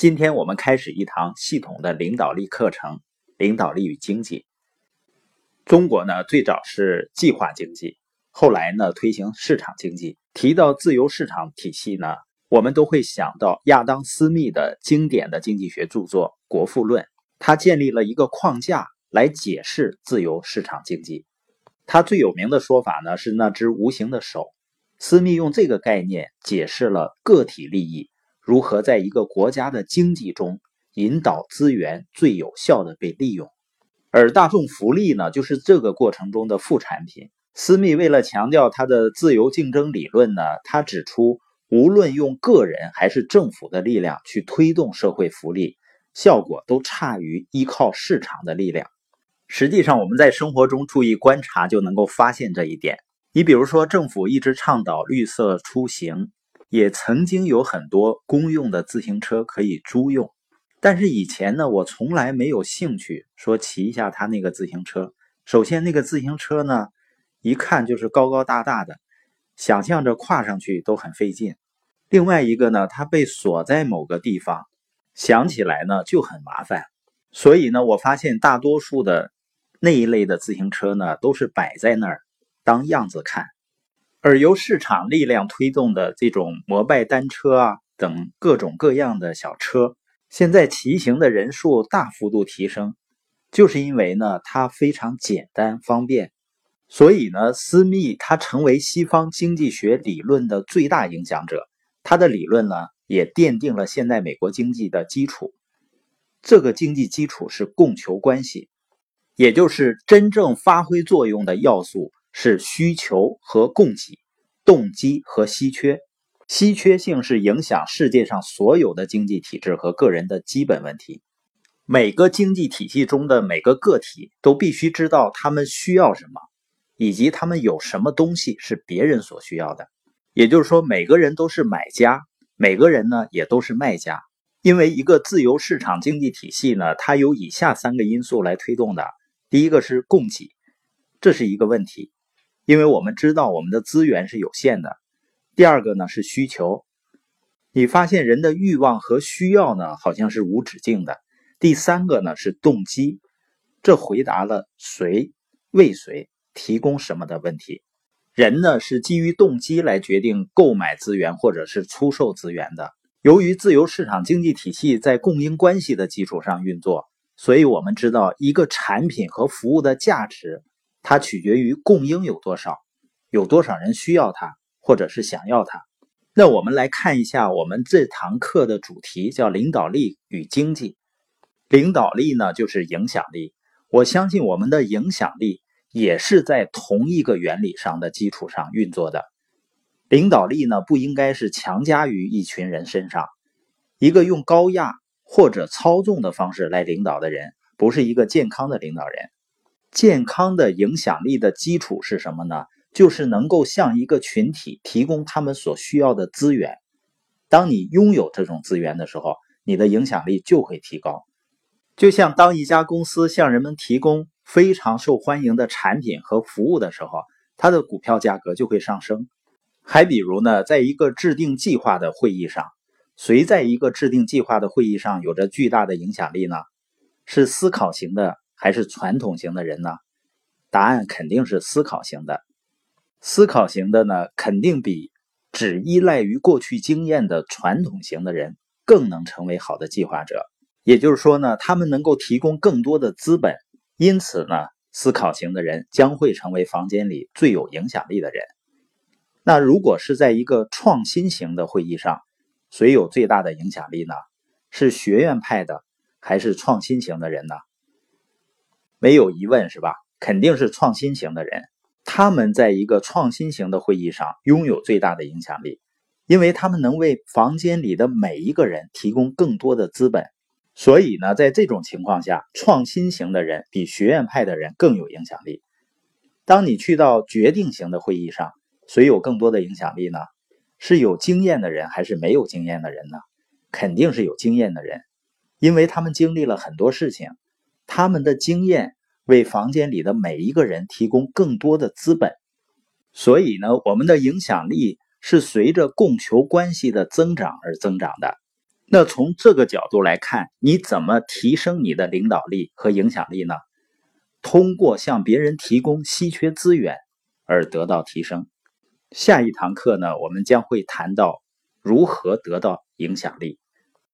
今天我们开始一堂系统的领导力课程——领导力与经济。中国呢，最早是计划经济，后来呢，推行市场经济。提到自由市场体系呢，我们都会想到亚当·斯密的经典的经济学著作《国富论》，他建立了一个框架来解释自由市场经济。他最有名的说法呢，是那只无形的手。斯密用这个概念解释了个体利益。如何在一个国家的经济中引导资源最有效的被利用，而大众福利呢，就是这个过程中的副产品。斯密为了强调他的自由竞争理论呢，他指出，无论用个人还是政府的力量去推动社会福利，效果都差于依靠市场的力量。实际上，我们在生活中注意观察就能够发现这一点。你比如说，政府一直倡导绿色出行。也曾经有很多公用的自行车可以租用，但是以前呢，我从来没有兴趣说骑一下他那个自行车。首先，那个自行车呢，一看就是高高大大的，想象着跨上去都很费劲。另外一个呢，它被锁在某个地方，想起来呢就很麻烦。所以呢，我发现大多数的那一类的自行车呢，都是摆在那儿当样子看。而由市场力量推动的这种摩拜单车啊等各种各样的小车，现在骑行的人数大幅度提升，就是因为呢它非常简单方便。所以呢，斯密他成为西方经济学理论的最大影响者，他的理论呢也奠定了现代美国经济的基础。这个经济基础是供求关系，也就是真正发挥作用的要素。是需求和供给，动机和稀缺。稀缺性是影响世界上所有的经济体制和个人的基本问题。每个经济体系中的每个个体都必须知道他们需要什么，以及他们有什么东西是别人所需要的。也就是说，每个人都是买家，每个人呢也都是卖家。因为一个自由市场经济体系呢，它有以下三个因素来推动的：第一个是供给，这是一个问题。因为我们知道我们的资源是有限的。第二个呢是需求，你发现人的欲望和需要呢好像是无止境的。第三个呢是动机，这回答了谁为谁提供什么的问题。人呢是基于动机来决定购买资源或者是出售资源的。由于自由市场经济体系在供应关系的基础上运作，所以我们知道一个产品和服务的价值。它取决于供应有多少，有多少人需要它，或者是想要它。那我们来看一下我们这堂课的主题，叫领导力与经济。领导力呢，就是影响力。我相信我们的影响力也是在同一个原理上的基础上运作的。领导力呢，不应该是强加于一群人身上。一个用高压或者操纵的方式来领导的人，不是一个健康的领导人。健康的影响力的基础是什么呢？就是能够向一个群体提供他们所需要的资源。当你拥有这种资源的时候，你的影响力就会提高。就像当一家公司向人们提供非常受欢迎的产品和服务的时候，它的股票价格就会上升。还比如呢，在一个制定计划的会议上，谁在一个制定计划的会议上有着巨大的影响力呢？是思考型的。还是传统型的人呢？答案肯定是思考型的。思考型的呢，肯定比只依赖于过去经验的传统型的人更能成为好的计划者。也就是说呢，他们能够提供更多的资本，因此呢，思考型的人将会成为房间里最有影响力的人。那如果是在一个创新型的会议上，谁有最大的影响力呢？是学院派的还是创新型的人呢？没有疑问，是吧？肯定是创新型的人，他们在一个创新型的会议上拥有最大的影响力，因为他们能为房间里的每一个人提供更多的资本。所以呢，在这种情况下，创新型的人比学院派的人更有影响力。当你去到决定型的会议上，谁有更多的影响力呢？是有经验的人还是没有经验的人呢？肯定是有经验的人，因为他们经历了很多事情。他们的经验为房间里的每一个人提供更多的资本，所以呢，我们的影响力是随着供求关系的增长而增长的。那从这个角度来看，你怎么提升你的领导力和影响力呢？通过向别人提供稀缺资源而得到提升。下一堂课呢，我们将会谈到如何得到影响力。